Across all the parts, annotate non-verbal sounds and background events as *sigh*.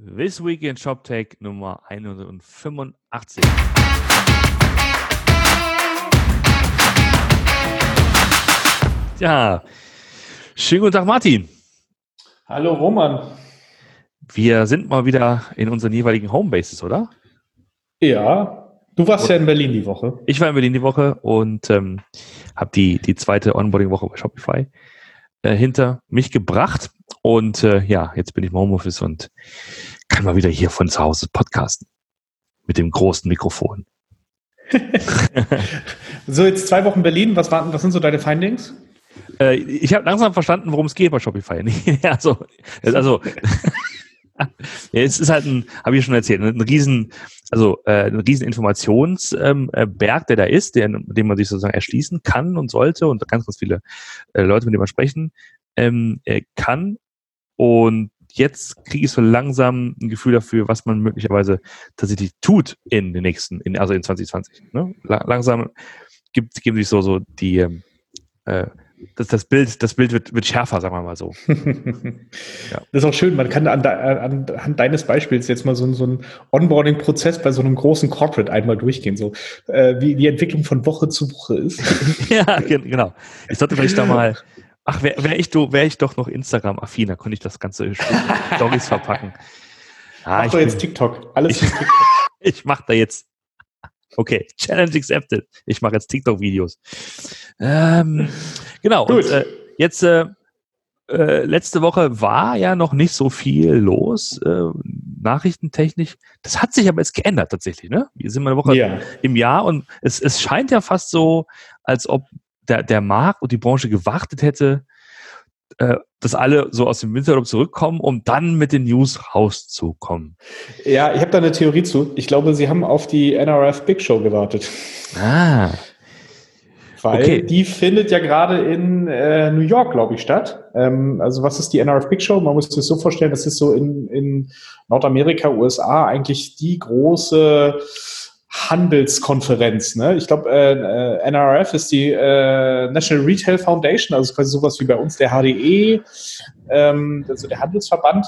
This Week in ShopTech Nummer 185. Ja, schönen guten Tag, Martin. Hallo, Roman. Wir sind mal wieder in unseren jeweiligen Homebases, oder? Ja, du warst und ja in Berlin die Woche. Ich war in Berlin die Woche und ähm, habe die, die zweite Onboarding-Woche bei Shopify äh, hinter mich gebracht. Und äh, ja, jetzt bin ich im Homeoffice und kann mal wieder hier von zu Hause podcasten. Mit dem großen Mikrofon. *laughs* so, jetzt zwei Wochen Berlin. Was, waren, was sind so deine Findings? Äh, ich habe langsam verstanden, worum es geht bei Shopify. *laughs* also, also *laughs* ja, es ist halt ein, habe ich schon erzählt, ein riesen, also äh, ein riesen Informationsberg, ähm, äh, der da ist, der, den man sich sozusagen erschließen kann und sollte und ganz, ganz viele äh, Leute, mit denen man sprechen ähm, äh, kann. Und jetzt kriege ich so langsam ein Gefühl dafür, was man möglicherweise tatsächlich tut in den nächsten, in, also in 2020. Ne? Langsam gibt, geben sich so, so die ähm, äh, das, das Bild, das Bild wird, wird schärfer, sagen wir mal so. *laughs* ja. Das ist auch schön, man kann an, anhand deines Beispiels jetzt mal so, so einen Onboarding-Prozess bei so einem großen Corporate einmal durchgehen, so äh, wie die Entwicklung von Woche zu Woche ist. *laughs* ja, genau. Ich sollte vielleicht da mal, *laughs* ach, wäre wär ich, wär ich doch noch Instagram-affin, da könnte ich das ganze *laughs* Stories verpacken. Ah, Mach doch jetzt TikTok. Alles ich, TikTok. *laughs* ich mache da jetzt *laughs* Okay, Challenge accepted. Ich mache jetzt TikTok-Videos. Ähm, genau. Gut. Und, äh, jetzt äh, äh, letzte Woche war ja noch nicht so viel los, äh, nachrichtentechnisch. Das hat sich aber jetzt geändert tatsächlich. Ne? Wir sind eine Woche ja. im Jahr und es, es scheint ja fast so, als ob der, der Markt und die Branche gewartet hätte, äh, dass alle so aus dem Winterurlaub zurückkommen, um dann mit den News rauszukommen. Ja, ich habe da eine Theorie zu. Ich glaube, sie haben auf die NRF Big Show gewartet. Ah. *laughs* Weil okay. die findet ja gerade in äh, New York, glaube ich, statt. Ähm, also was ist die NRF Big Show? Man muss sich so vorstellen, das ist so in, in Nordamerika, USA eigentlich die große Handelskonferenz. Ne? Ich glaube, äh, äh NRF ist die äh, National Retail Foundation, also quasi sowas wie bei uns der HDE, ähm, also der Handelsverband.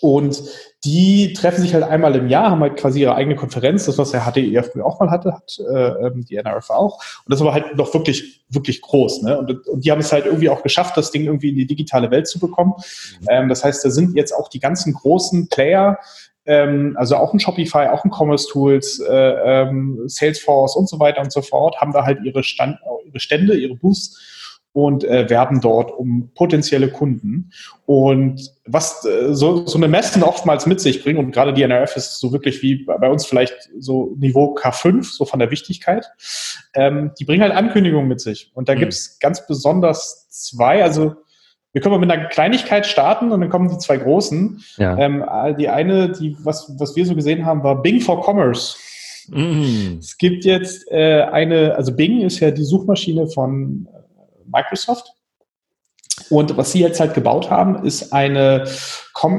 Und die treffen sich halt einmal im Jahr, haben halt quasi ihre eigene Konferenz, das was der HDE ja früher auch mal hatte, hat äh, ähm, die NRF auch. Und das war halt noch wirklich, wirklich groß. Ne? Und, und die haben es halt irgendwie auch geschafft, das Ding irgendwie in die digitale Welt zu bekommen. Mhm. Ähm, das heißt, da sind jetzt auch die ganzen großen Player, also auch ein Shopify, auch ein Commerce Tools, äh, ähm, Salesforce und so weiter und so fort, haben da halt ihre, Stand, ihre Stände, ihre Booths und äh, werben dort um potenzielle Kunden. Und was äh, so, so eine Messen oftmals mit sich bringen, und gerade die NRF ist so wirklich wie bei uns vielleicht so Niveau K5, so von der Wichtigkeit, ähm, die bringen halt Ankündigungen mit sich. Und da mhm. gibt's ganz besonders zwei, also wir können mal mit einer Kleinigkeit starten und dann kommen die zwei großen. Ja. Ähm, die eine, die, was, was wir so gesehen haben, war Bing for Commerce. Mm. Es gibt jetzt äh, eine, also Bing ist ja die Suchmaschine von äh, Microsoft. Und was sie jetzt halt gebaut haben, ist eine,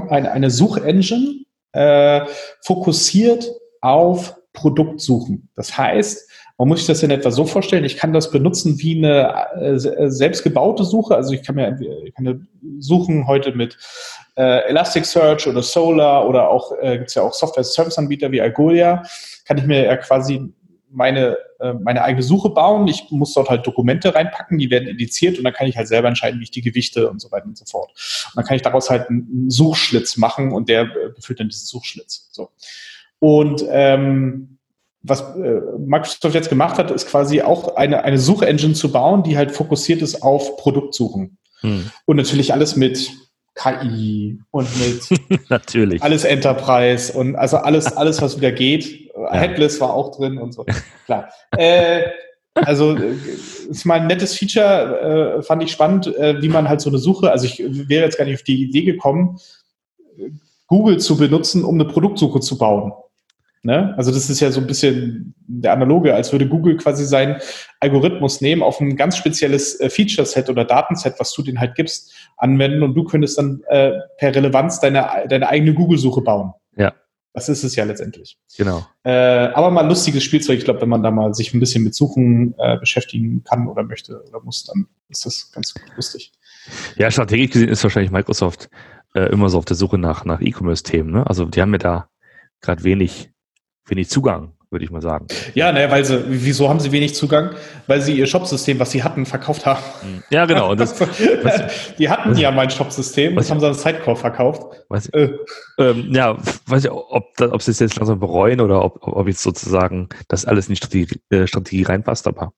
eine, eine Suchengine äh, fokussiert auf Produktsuchen. Das heißt, man muss sich das in etwa so vorstellen, ich kann das benutzen wie eine äh, äh selbstgebaute Suche. Also ich kann mir ich kann suchen heute mit äh, Elasticsearch oder Solar oder auch äh, gibt es ja auch Software-Service-Anbieter wie Algolia. Kann ich mir ja quasi meine, äh, meine eigene Suche bauen. Ich muss dort halt Dokumente reinpacken, die werden indiziert und dann kann ich halt selber entscheiden, wie ich die gewichte und so weiter und so fort. Und dann kann ich daraus halt einen Suchschlitz machen und der äh, befüllt dann diesen Suchschlitz. So. Und ähm, was äh, Microsoft jetzt gemacht hat, ist quasi auch eine, eine Suchengine zu bauen, die halt fokussiert ist auf Produktsuchen. Hm. Und natürlich alles mit KI und mit *laughs* natürlich alles Enterprise und also alles, *laughs* alles, was wieder geht. Ja. Headless war auch drin und so. *laughs* Klar. äh, also ist mal ein nettes Feature, äh, fand ich spannend, äh, wie man halt so eine Suche, also ich wäre jetzt gar nicht auf die Idee gekommen, Google zu benutzen, um eine Produktsuche zu bauen. Ne? Also das ist ja so ein bisschen der Analoge, als würde Google quasi seinen Algorithmus nehmen, auf ein ganz spezielles äh, Feature-Set oder Datenset, was du den halt gibst, anwenden und du könntest dann äh, per Relevanz deine, deine eigene Google-Suche bauen. Ja. Das ist es ja letztendlich. Genau. Äh, aber mal ein lustiges Spielzeug. Ich glaube, wenn man da mal sich ein bisschen mit Suchen äh, beschäftigen kann oder möchte oder muss, dann ist das ganz lustig. Ja, strategisch gesehen ist wahrscheinlich Microsoft äh, immer so auf der Suche nach, nach E-Commerce-Themen. Ne? Also die haben ja da gerade wenig, wenig Zugang würde ich mal sagen. Ja, ne, weil sie, wieso haben sie wenig Zugang? Weil sie ihr Shopsystem, was sie hatten, verkauft haben. Hm. Ja, genau. Das, *laughs* was, die hatten was, ja mein Shopsystem, das haben sie an Sidecore verkauft. Weiß, äh. ähm, ja, weiß ich, ob, ob sie es jetzt langsam bereuen oder ob, ob jetzt sozusagen das alles in die Strategie, äh, Strategie reinpasst, aber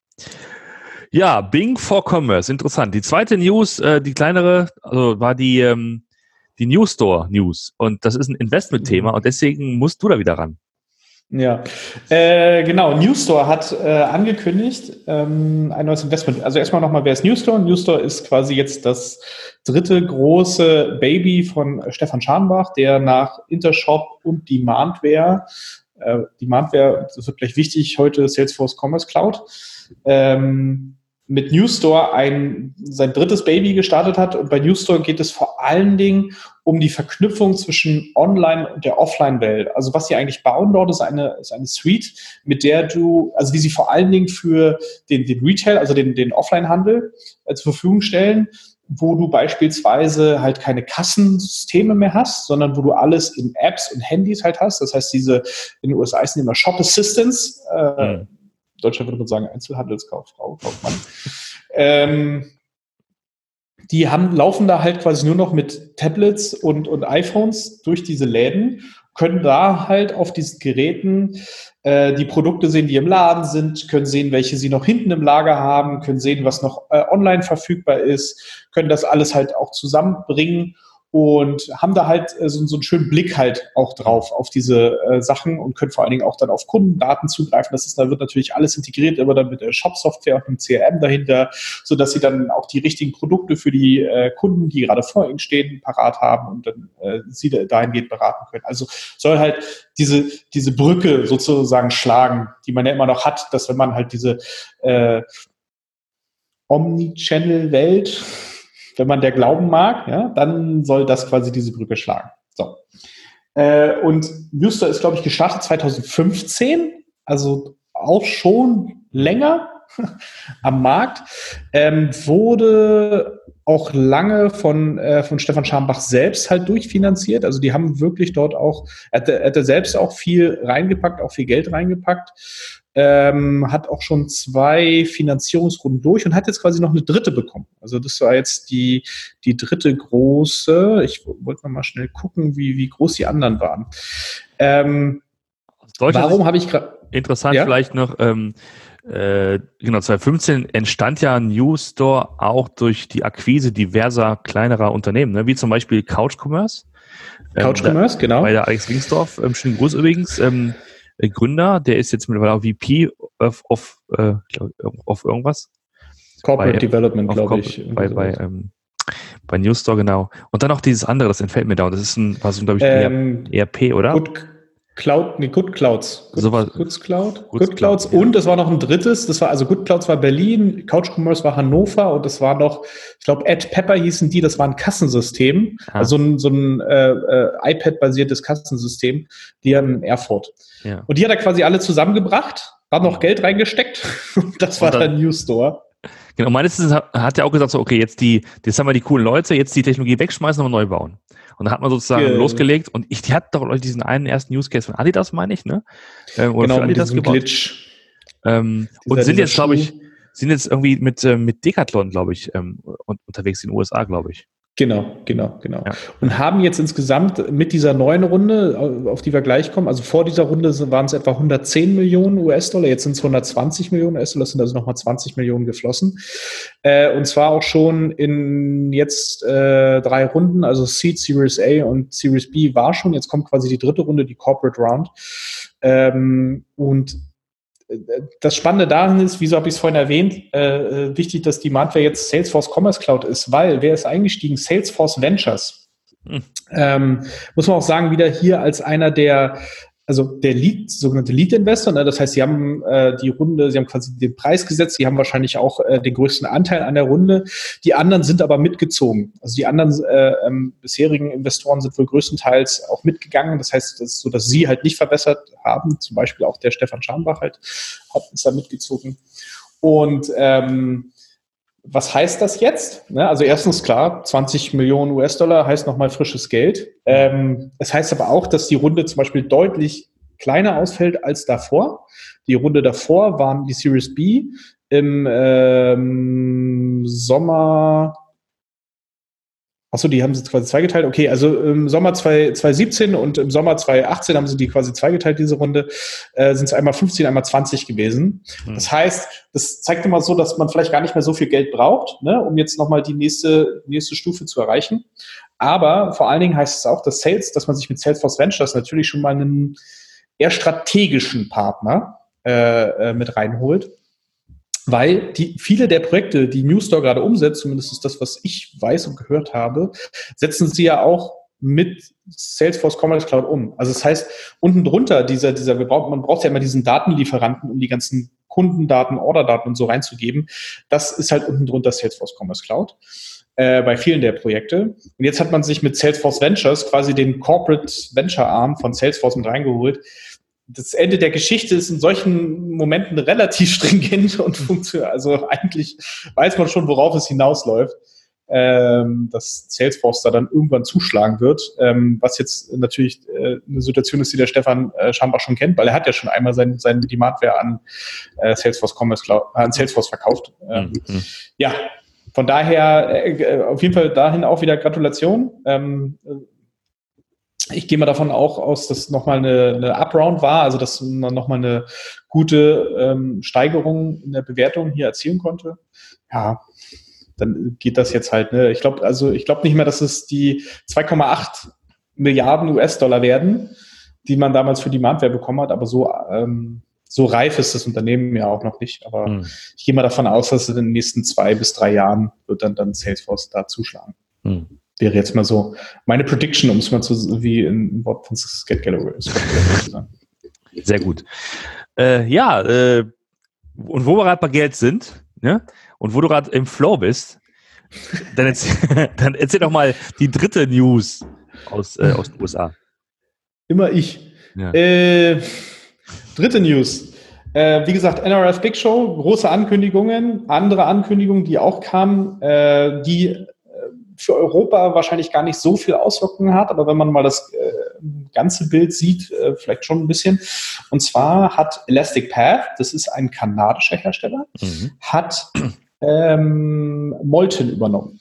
ja, Bing for Commerce, interessant. Die zweite News, äh, die kleinere, also war die, ähm, die News Store News. Und das ist ein Investment-Thema mhm. und deswegen musst du da wieder ran. Ja, äh, genau. Newstore hat äh, angekündigt ähm, ein neues Investment. Also erstmal nochmal, wer ist Newstore? Newstore ist quasi jetzt das dritte große Baby von Stefan Scharnbach, der nach Intershop und Demandware, äh, Demandware, das wird gleich wichtig, heute Salesforce Commerce Cloud, ähm, mit Newstore ein, sein drittes Baby gestartet hat. Und bei Newstore geht es vor allen Dingen um die Verknüpfung zwischen Online und der Offline-Welt. Also was sie eigentlich bauen dort ist eine, ist eine Suite, mit der du, also die sie vor allen Dingen für den, den Retail, also den, den Offline-Handel äh, zur Verfügung stellen, wo du beispielsweise halt keine Kassensysteme mehr hast, sondern wo du alles in Apps und Handys halt hast. Das heißt, diese in den USA sind immer Shop Assistants, äh, mhm Deutschland würde man sagen Einzelhandelskauffrau, Kaufmann. ähm, die haben, laufen da halt quasi nur noch mit Tablets und, und iPhones durch diese Läden, können da halt auf diesen Geräten äh, die Produkte sehen, die im Laden sind, können sehen, welche sie noch hinten im Lager haben, können sehen, was noch äh, online verfügbar ist, können das alles halt auch zusammenbringen und haben da halt äh, so, so, einen schönen Blick halt auch drauf auf diese äh, Sachen und können vor allen Dingen auch dann auf Kundendaten zugreifen. Das ist, da wird natürlich alles integriert, immer dann mit der Shop-Software und einem CRM dahinter, so dass sie dann auch die richtigen Produkte für die äh, Kunden, die gerade vor ihnen stehen, parat haben und dann äh, sie dahingehend beraten können. Also soll halt diese, diese Brücke sozusagen schlagen, die man ja immer noch hat, dass wenn man halt diese äh, Omnichannel-Welt wenn man der glauben mag, ja, dann soll das quasi diese Brücke schlagen. So. Äh, und Newster ist, glaube ich, gestartet 2015, also auch schon länger *laughs* am Markt, ähm, wurde auch lange von, äh, von Stefan Schambach selbst halt durchfinanziert. Also die haben wirklich dort auch, er hat, er selbst auch viel reingepackt, auch viel Geld reingepackt ähm, hat auch schon zwei Finanzierungsrunden durch und hat jetzt quasi noch eine dritte bekommen. Also das war jetzt die, die dritte große. Ich wollte mal schnell gucken, wie, wie groß die anderen waren. Ähm, warum habe ich gerade... Interessant ja? vielleicht noch... Ähm, äh, genau, 2015 entstand ja News Store auch durch die Akquise diverser kleinerer Unternehmen, ne? wie zum Beispiel Couch Commerce. Ähm, Couch Commerce, da, genau. Bei der Alex Wingsdorf, ähm, schönen Gruß übrigens. Ähm, äh, Gründer, der ist jetzt mittlerweile auch VP of, of, äh, of irgendwas. Corporate bei, Development, glaube ich. Bei, bei, ähm, bei Newstore, genau. Und dann noch dieses andere, das entfällt mir da. Das ist ein, was glaube ich, ähm, ERP, oder? Good, Cloud, nee, Good Clouds. Good, so was, Good Cloud. Good, Good Clouds. Ja. Und es war noch ein drittes, das war, also Good Clouds war Berlin, Couch Commerce war Hannover und es war noch, ich glaube, Ad Pepper hießen die, das war ein Kassensystem, ah. also ein, so ein äh, äh, iPad-basiertes Kassensystem, die in Erfurt. Ja. Und die hat er quasi alle zusammengebracht, hat noch Geld reingesteckt *laughs* das war dann, der New Store. Genau, meines Erachtens hat er auch gesagt, so, okay, jetzt die, jetzt haben wir die coolen Leute, jetzt die Technologie wegschmeißen und neu bauen. Und da hat man sozusagen Ge losgelegt und ich, die hat doch diesen einen ersten Use Case von Adidas, meine ich, ne? Ähm, oder genau, Adidas gebaut. Glitch. Ähm, und sind jetzt, glaube ich, sind jetzt irgendwie mit, äh, mit Decathlon, glaube ich, ähm, unterwegs in den USA, glaube ich. Genau, genau, genau. Ja. Und haben jetzt insgesamt mit dieser neuen Runde, auf die wir gleich kommen, also vor dieser Runde waren es etwa 110 Millionen US-Dollar, jetzt sind es 120 Millionen US-Dollar, sind also nochmal 20 Millionen geflossen. Äh, und zwar auch schon in jetzt äh, drei Runden, also Seed, Series A und Series B war schon, jetzt kommt quasi die dritte Runde, die Corporate Round. Ähm, und das Spannende daran ist, wieso habe ich es vorhin erwähnt, äh, äh, wichtig, dass die Demandware jetzt Salesforce Commerce Cloud ist, weil wer ist eingestiegen? Salesforce Ventures. Hm. Ähm, muss man auch sagen, wieder hier als einer der also der Lead, sogenannte Lead-Investor, ne, das heißt, sie haben äh, die Runde, sie haben quasi den Preis gesetzt, sie haben wahrscheinlich auch äh, den größten Anteil an der Runde. Die anderen sind aber mitgezogen. Also die anderen äh, ähm, bisherigen Investoren sind wohl größtenteils auch mitgegangen. Das heißt, das so, dass sie halt nicht verbessert haben. Zum Beispiel auch der Stefan Scharnbach halt hat ist da mitgezogen. Und ähm, was heißt das jetzt? Ne, also erstens klar, 20 Millionen US-Dollar heißt nochmal frisches Geld. Ähm, es heißt aber auch, dass die Runde zum Beispiel deutlich kleiner ausfällt als davor. Die Runde davor waren die Series B im ähm, Sommer Achso, die haben sie quasi zweigeteilt. Okay, also im Sommer 2017 und im Sommer 2018 haben sie die quasi zweigeteilt, diese Runde. Äh, sind es einmal 15, einmal 20 gewesen. Hm. Das heißt, das zeigt immer so, dass man vielleicht gar nicht mehr so viel Geld braucht, ne, um jetzt nochmal die nächste, nächste Stufe zu erreichen. Aber vor allen Dingen heißt es auch, dass Sales, dass man sich mit Salesforce Ventures natürlich schon mal einen eher strategischen Partner äh, äh mit reinholt weil die, viele der Projekte, die Newstore gerade umsetzt, zumindest ist das, was ich weiß und gehört habe, setzen sie ja auch mit Salesforce Commerce Cloud um. Also das heißt, unten drunter, dieser, dieser, wir brauchen, man braucht ja immer diesen Datenlieferanten, um die ganzen Kundendaten, Orderdaten und so reinzugeben. Das ist halt unten drunter Salesforce Commerce Cloud äh, bei vielen der Projekte. Und jetzt hat man sich mit Salesforce Ventures quasi den Corporate Venture Arm von Salesforce mit reingeholt, das Ende der Geschichte ist in solchen Momenten relativ *laughs* stringent und funktioniert. Also eigentlich weiß man schon, worauf es hinausläuft, ähm, dass Salesforce da dann irgendwann zuschlagen wird. Ähm, was jetzt natürlich äh, eine Situation ist, die der Stefan äh, scheinbar schon kennt, weil er hat ja schon einmal sein, sein Demandware an äh, Salesforce Commerce Cloud, äh, an Salesforce verkauft. Ähm, mhm. Ja, von daher äh, auf jeden Fall dahin auch wieder Gratulation. Ähm, ich gehe mal davon auch aus, dass nochmal eine, eine Upround war, also dass man nochmal eine gute ähm, Steigerung in der Bewertung hier erzielen konnte. Ja, dann geht das jetzt halt. Ne? Ich glaube, also ich glaube nicht mehr, dass es die 2,8 Milliarden US-Dollar werden, die man damals für die Demandware bekommen hat, aber so ähm, so reif ist das Unternehmen ja auch noch nicht. Aber hm. ich gehe mal davon aus, dass es in den nächsten zwei bis drei Jahren wird dann, dann Salesforce da zuschlagen. Hm wäre jetzt mal so meine Prediction, um es mal zu, wie in Wort von Scott Galloway zu sagen. Sehr gut. Äh, ja, äh, und wo wir gerade bei Geld sind, ne? und wo du gerade im Flow bist, dann erzähl, *laughs* dann erzähl doch mal die dritte News aus, äh, aus den USA. Immer ich. Ja. Äh, dritte News. Äh, wie gesagt, NRF Big Show, große Ankündigungen, andere Ankündigungen, die auch kamen, äh, die für Europa wahrscheinlich gar nicht so viel Auswirkungen hat, aber wenn man mal das äh, ganze Bild sieht, äh, vielleicht schon ein bisschen. Und zwar hat Elastic Path, das ist ein kanadischer Hersteller, mhm. hat ähm, Molten übernommen.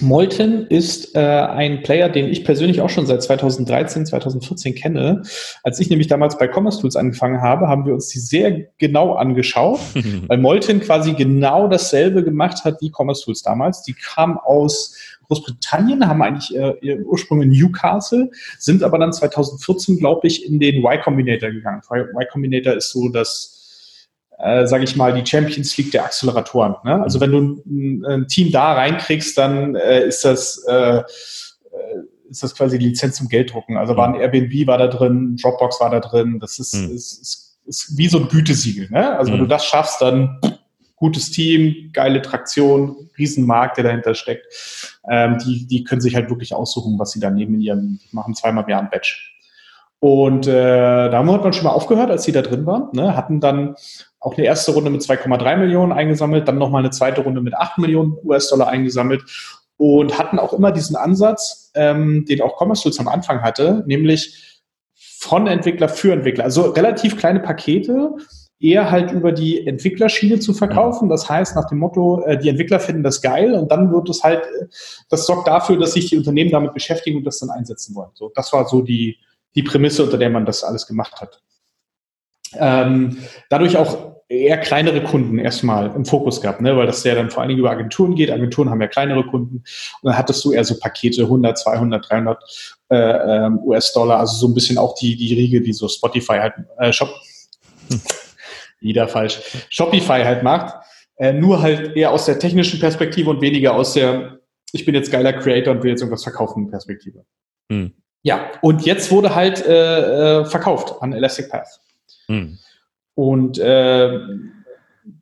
Molten ist äh, ein Player, den ich persönlich auch schon seit 2013, 2014 kenne. Als ich nämlich damals bei Commerce Tools angefangen habe, haben wir uns die sehr genau angeschaut, *laughs* weil Molten quasi genau dasselbe gemacht hat wie Commerce Tools damals. Die kam aus Großbritannien, haben eigentlich äh, ihren Ursprung in Newcastle, sind aber dann 2014, glaube ich, in den Y Combinator gegangen. Y Combinator ist so das äh, sage ich mal, die Champions League der Acceleratoren. Ne? Also wenn du ein, ein, Team da reinkriegst, dann äh, ist das äh, äh ist das quasi die Lizenz zum Gelddrucken. Also war ein Airbnb war da drin, Dropbox war da drin. Das ist, mhm. ist, ist, ist, wie so ein Gütesiegel. Ne? Also mhm. wenn du das schaffst, dann gutes Team, geile Traktion, Riesenmarkt, der dahinter steckt. Ähm, die, die können sich halt wirklich aussuchen, was sie da nehmen in ihrem, machen zweimal im Jahr ein Batch. Und äh, da hat man schon mal aufgehört, als sie da drin waren. Ne? Hatten dann auch eine erste Runde mit 2,3 Millionen eingesammelt, dann nochmal eine zweite Runde mit 8 Millionen US-Dollar eingesammelt und hatten auch immer diesen Ansatz, ähm, den auch Commerce Tools am Anfang hatte, nämlich von Entwickler für Entwickler. Also relativ kleine Pakete, eher halt über die Entwicklerschiene zu verkaufen. Das heißt, nach dem Motto, äh, die Entwickler finden das geil und dann wird es halt, äh, das sorgt dafür, dass sich die Unternehmen damit beschäftigen und das dann einsetzen wollen. So, das war so die, die Prämisse, unter der man das alles gemacht hat. Ähm, dadurch auch eher kleinere Kunden erstmal im Fokus gehabt, ne? weil das ja dann vor allen Dingen über Agenturen geht. Agenturen haben ja kleinere Kunden und dann hattest du eher so Pakete 100, 200, 300 äh, ähm, US-Dollar, also so ein bisschen auch die, die Riege, die so Spotify halt, äh, Shop, *laughs* wieder falsch, Shopify halt macht, äh, nur halt eher aus der technischen Perspektive und weniger aus der, ich bin jetzt geiler Creator und will jetzt irgendwas verkaufen Perspektive. Hm. Ja, und jetzt wurde halt äh, äh verkauft an Elastic Path. Hm. Und äh,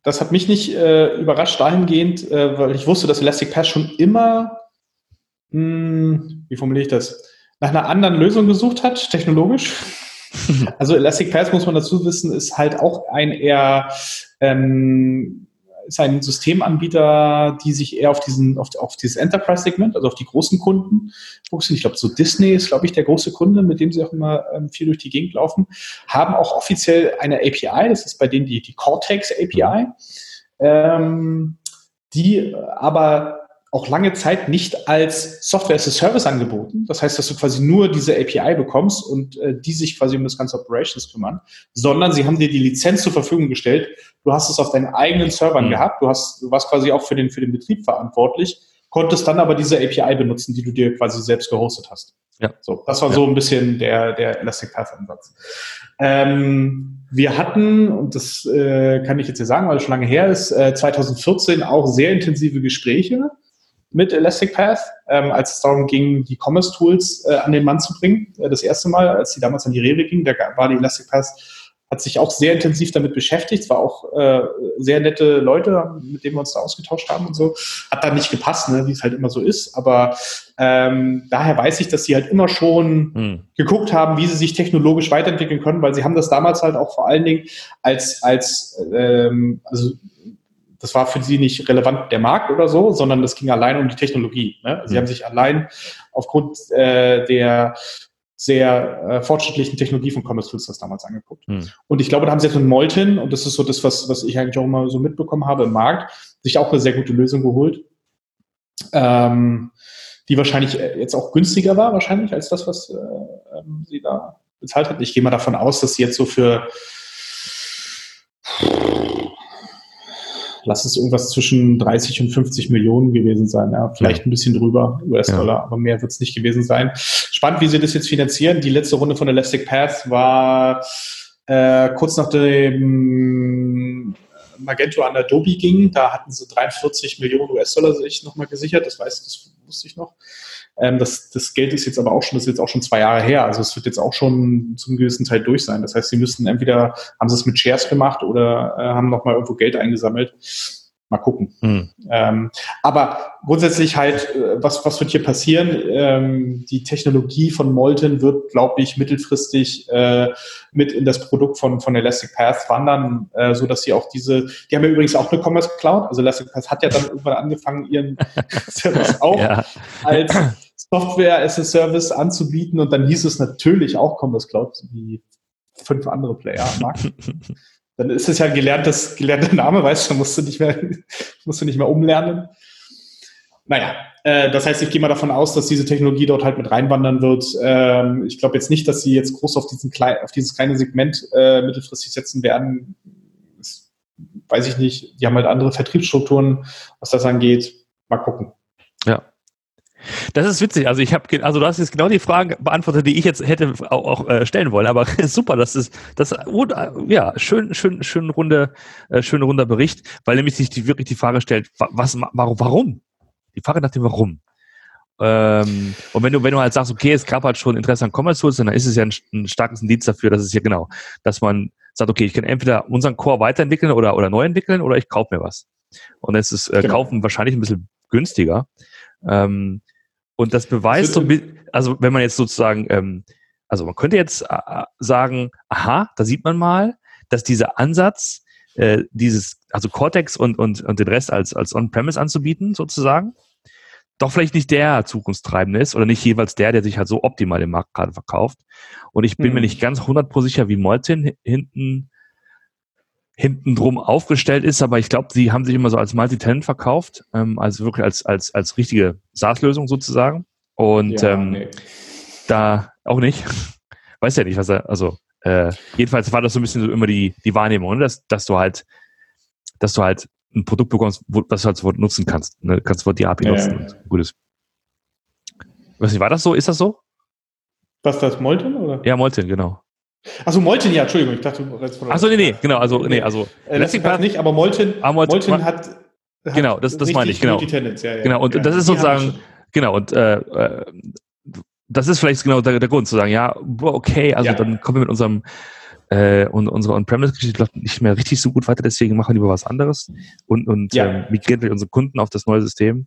das hat mich nicht äh, überrascht dahingehend, äh, weil ich wusste, dass Elastic Path schon immer, mh, hm, wie formuliere ich das, nach einer anderen Lösung gesucht hat, technologisch. *laughs* also Elastic Path, muss man dazu wissen, ist halt auch ein eher ähm, ein Systemanbieter, die sich eher auf diesen, auf, auf dieses Enterprise-Segment, also auf die großen Kunden fokussieren. Ich glaube, so Disney ist, glaube ich, der große Kunde, mit dem sie auch immer ähm, viel durch die Gegend laufen, haben auch offiziell eine API, das ist bei denen die, die Cortex API, ähm, die aber auch lange Zeit nicht als Software as a Service angeboten. Das heißt, dass du quasi nur diese API bekommst und äh, die sich quasi um das ganze Operations kümmern, sondern sie haben dir die Lizenz zur Verfügung gestellt. Du hast es auf deinen eigenen Servern mhm. gehabt. Du hast, du warst quasi auch für den, für den Betrieb verantwortlich, konntest dann aber diese API benutzen, die du dir quasi selbst gehostet hast. Ja. So, das war ja. so ein bisschen der, der Elastic Path Ansatz. Ähm, wir hatten, und das äh, kann ich jetzt hier sagen, weil es schon lange her ist, äh, 2014 auch sehr intensive Gespräche mit Elastic Path, ähm, als es darum ging, die Commerce Tools äh, an den Mann zu bringen. Äh, das erste Mal, als die damals an die Rewe ging, da war die Elastic Path hat sich auch sehr intensiv damit beschäftigt. Es war auch äh, sehr nette Leute, mit denen wir uns da ausgetauscht haben und so. Hat dann nicht gepasst, ne, wie es halt immer so ist. Aber ähm, daher weiß ich, dass sie halt immer schon hm. geguckt haben, wie sie sich technologisch weiterentwickeln können, weil sie haben das damals halt auch vor allen Dingen als, als ähm, also das war für sie nicht relevant der Markt oder so, sondern es ging allein um die Technologie. Ne? Sie mhm. haben sich allein aufgrund äh, der sehr äh, fortschrittlichen Technologie von Commerce Tools das damals angeguckt. Mhm. Und ich glaube, da haben sie jetzt mit Molten, und das ist so das, was, was ich eigentlich auch immer so mitbekommen habe im Markt, sich auch eine sehr gute Lösung geholt, ähm, die wahrscheinlich äh, jetzt auch günstiger war, wahrscheinlich, als das, was äh, ähm, sie da bezahlt hat. Ich gehe mal davon aus, dass sie jetzt so für lass es irgendwas zwischen 30 und 50 Millionen gewesen sein. Ja, vielleicht ein bisschen drüber US-Dollar, ja. aber mehr wird es nicht gewesen sein. Spannend, wie sie das jetzt finanzieren. Die letzte Runde von Elastic Path war äh, kurz nach dem Magento an Adobe ging. Da hatten sie 43 Millionen US-Dollar sich nochmal gesichert. Das weiß, das wusste ich noch. Ähm, das, das Geld ist jetzt aber auch schon, das ist jetzt auch schon zwei Jahre her. Also es wird jetzt auch schon zum gewissen Teil durch sein. Das heißt, sie müssten entweder, haben sie es mit Shares gemacht oder äh, haben nochmal irgendwo Geld eingesammelt. Mal gucken. Hm. Ähm, aber grundsätzlich halt, äh, was, was wird hier passieren? Ähm, die Technologie von Molten wird, glaube ich, mittelfristig äh, mit in das Produkt von, von Elastic Path wandern, äh, so dass sie auch diese, die haben ja übrigens auch eine Commerce Cloud. Also Elastic Path hat ja dann irgendwann angefangen, ihren *laughs* Service auch ja. als Software as a Service anzubieten und dann hieß es natürlich auch Commerce Cloud, wie fünf andere Player am Markt. *laughs* dann ist es ja gelerntes, gelernter Name, weißt du, musst du nicht mehr, *laughs* musst du nicht mehr umlernen. Naja, äh, das heißt, ich gehe mal davon aus, dass diese Technologie dort halt mit reinwandern wird. Ähm, ich glaube jetzt nicht, dass sie jetzt groß auf, diesen Klei auf dieses kleine Segment äh, mittelfristig setzen werden. Das weiß ich nicht. Die haben halt andere Vertriebsstrukturen, was das angeht. Mal gucken. Ja. Das ist witzig. Also ich habe, also du hast jetzt genau die Fragen beantwortet, die ich jetzt hätte auch, auch äh, stellen wollen. Aber *laughs* super, das ist das ja schön, schön, schön runde, äh, schön runder Bericht, weil nämlich sich die wirklich die Frage stellt, was, warum, warum? Die Frage nach dem Warum. Ähm, und wenn du, wenn du halt sagst, okay, es gab halt schon Interesse an Commerce Tools, dann ist es ja ein, ein starkes Indiz dafür, dass es ja genau, dass man sagt, okay, ich kann entweder unseren Core weiterentwickeln oder, oder neu entwickeln oder ich kaufe mir was. Und dann ist es äh, genau. Kaufen wahrscheinlich ein bisschen günstiger. Ähm, und das beweist so, also wenn man jetzt sozusagen, ähm, also man könnte jetzt äh, sagen, aha, da sieht man mal, dass dieser Ansatz, äh, dieses, also Cortex und, und, und den Rest als, als On-Premise anzubieten, sozusagen, doch vielleicht nicht der Zukunftstreibende ist oder nicht jeweils der, der sich halt so optimal im Markt gerade verkauft. Und ich bin hm. mir nicht ganz 100% sicher, wie Molten hinten hinten drum aufgestellt ist, aber ich glaube, sie haben sich immer so als Multi-Tenant verkauft, ähm, also wirklich als, als, als richtige SaaS-Lösung sozusagen. Und ja, ähm, nee. da auch nicht. *laughs* Weiß ja nicht, was er, also äh, jedenfalls war das so ein bisschen so immer die, die Wahrnehmung, ne? dass, dass du halt, dass du halt ein Produkt bekommst, wo, das du halt sofort nutzen kannst. Ne? Kannst sofort die API ja, nutzen. Ja. Gutes. Weiß nicht, war das so? Ist das so? Was das Molten oder? Ja, Molten, genau. Also Molten, ja, Entschuldigung, ich dachte, Achso, nee, nee, genau, also, nee, also. Äh, Lasting Path nicht, aber Molten, ah, Molten, Molten hat, hat, Genau, das, das meine ich, genau. Ja, ja, genau, und ja, das ist sozusagen, genau, und äh, äh, das ist vielleicht genau der, der Grund, zu sagen, ja, okay, also dann kommen wir mit unserem äh, und unsere On-Premise-Geschichte läuft nicht mehr richtig so gut weiter, deswegen machen wir lieber was anderes und, und ähm, migrieren wir unsere Kunden auf das neue System.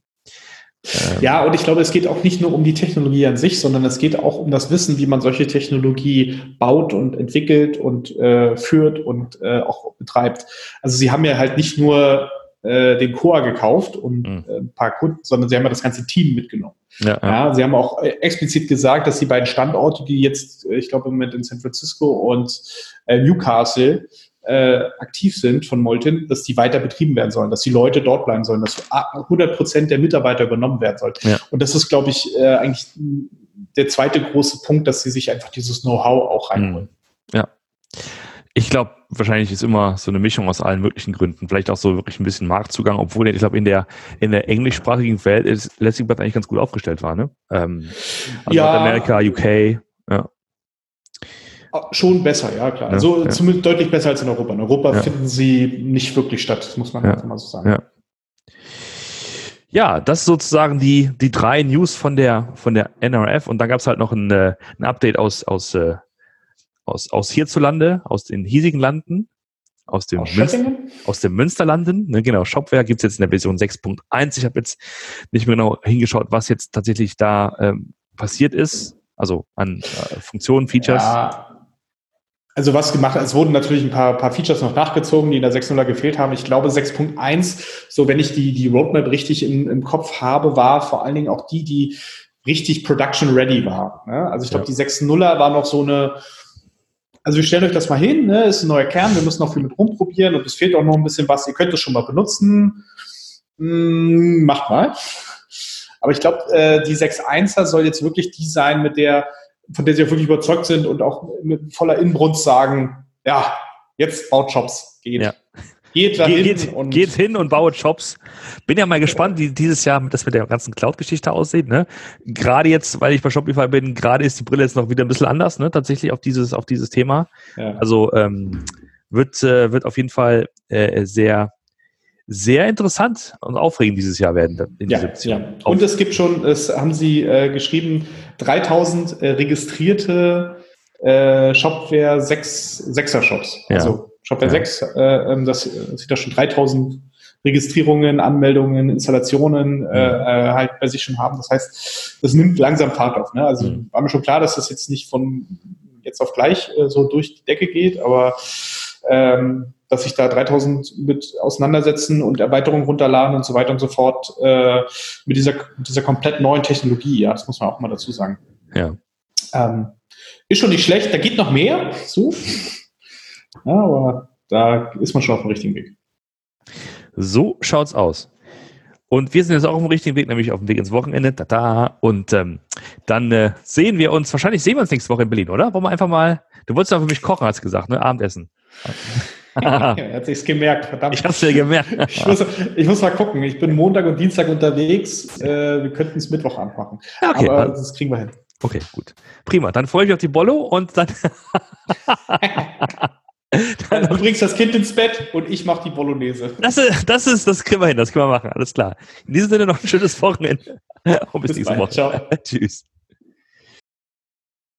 Ähm. Ja, und ich glaube, es geht auch nicht nur um die Technologie an sich, sondern es geht auch um das Wissen, wie man solche Technologie baut und entwickelt und äh, führt und äh, auch betreibt. Also sie haben ja halt nicht nur äh, den Coa gekauft und Mhm. äh, ein paar Kunden, sondern sie haben ja das ganze Team mitgenommen. Ja, ja. Ja, sie haben auch äh, explizit gesagt, dass die beiden Standorte, die jetzt, äh, ich glaube, im Moment in San Francisco und Newcastle äh, aktiv sind von Molten, dass die weiter betrieben werden sollen, dass die Leute dort bleiben sollen, dass 100 Prozent der Mitarbeiter übernommen werden sollen. Ja. Und das ist, glaube ich, äh, eigentlich der zweite große Punkt, dass sie sich einfach dieses Know-how auch reinholen. Ja. Ich glaube, wahrscheinlich ist immer so eine Mischung aus allen möglichen Gründen. Vielleicht auch so wirklich ein bisschen Marktzugang, obwohl ich glaube, in der, in der englischsprachigen Welt ist Blatt eigentlich ganz gut aufgestellt war, ne? Ähm, also Ja. Nordamerika, UK, ja. Ah, Schon besser, ja klar. Ja, also ja. zumindest deutlich besser als in Europa. In Europa Ja. finden sie nicht wirklich statt, das muss man Ja. einfach mal so sagen. Ja. Ja, das sozusagen die, die drei News von der, von der NRF und dann gab es halt noch ein, äh, ein Update aus, aus, äh, aus, aus hierzulande, aus den hiesigen Landen, aus dem, Aus Münster, aus dem Münsterlanden. Ne, genau, Shopware gibt's jetzt in der Version 6.1. Ich habe jetzt nicht mehr genau hingeschaut, was jetzt tatsächlich da ähm, passiert ist. Also an äh, Funktionen, Features. Ja. Also was gemacht, es wurden natürlich ein paar, paar Features noch nachgezogen, die in der 6.0 gefehlt haben. Ich glaube 6.1, so wenn ich die, die Roadmap richtig im, im Kopf habe, war vor allen Dingen auch die, die richtig production ready war. Ne? Also ich glaube, Ja. die 6.0er war noch so eine, also wir stellen euch das mal hin, ne? ist ein neuer Kern, wir müssen noch viel mit rumprobieren und es fehlt auch noch ein bisschen was, ihr könnt es schon mal benutzen. Hm, macht mal. Aber ich glaube, äh, die 6.1er soll jetzt wirklich die sein, mit der, von der sie auch wirklich überzeugt sind und auch mit voller Inbrunst sagen, ja, jetzt baut Shops, geht. Ja. Geht dahin Geht, geht, und geht hin und baue Jobs. Bin ja mal gespannt, wie dieses Jahr das mit der ganzen Cloud-Geschichte aussieht. Ne? Gerade jetzt, weil ich bei Shopify bin, gerade ist die Brille jetzt noch wieder ein bisschen anders, ne? tatsächlich auf dieses, auf dieses Thema. ja. Also ähm, wird, äh, wird auf jeden Fall äh, sehr, sehr interessant und aufregend dieses Jahr werden. In Ja, ja. Und es gibt schon, es haben Sie äh, geschrieben, 3000 äh, registrierte äh, Shopware 6, 6er Shops. Ja. Also Shopware Ja. 6, äh, ähm, das äh, sieht da schon 3000 Registrierungen, Anmeldungen, Installationen äh, äh, halt bei sich schon haben. Das heißt, das nimmt langsam Fahrt auf. Ne? Also Mhm. war mir schon klar, dass das jetzt nicht von jetzt auf gleich äh, so durch die Decke geht, aber ähm, dass sich da 3000 mit auseinandersetzen und Erweiterungen runterladen und so weiter und so fort äh, mit dieser, mit dieser komplett neuen Technologie. Ja, das muss man auch mal dazu sagen. Ja. Ähm, ist schon nicht schlecht, da geht noch mehr. So. Ja, aber da ist man schon auf dem richtigen Weg. So schaut's aus. Und wir sind jetzt auch auf dem richtigen Weg, nämlich auf dem Weg ins Wochenende. Tada. Und ähm, dann äh, sehen wir uns, wahrscheinlich sehen wir uns nächste Woche in Berlin, oder? Wollen wir einfach mal, du wolltest doch für mich kochen, hast du gesagt, ne? Abendessen. Ja, *laughs* er hat sich's gemerkt, verdammt. ich hab's dir gemerkt. *laughs* Ich muss, ich muss mal gucken. Ich bin Montag und Dienstag unterwegs. Äh, wir könnten es Mittwoch anmachen. Ja, okay, Aber also- das kriegen wir hin. Okay, gut. Prima. Dann freue ich mich auf die Bollo und dann. *laughs* Dann du bringst das Kind ins Bett und ich mache die Bolognese. Das ist, das ist, das kriegen wir hin, das können wir machen. Alles klar. In diesem Sinne noch ein schönes Wochenende. Und bis, Bis nächste. Woche. Ciao. Tschüss.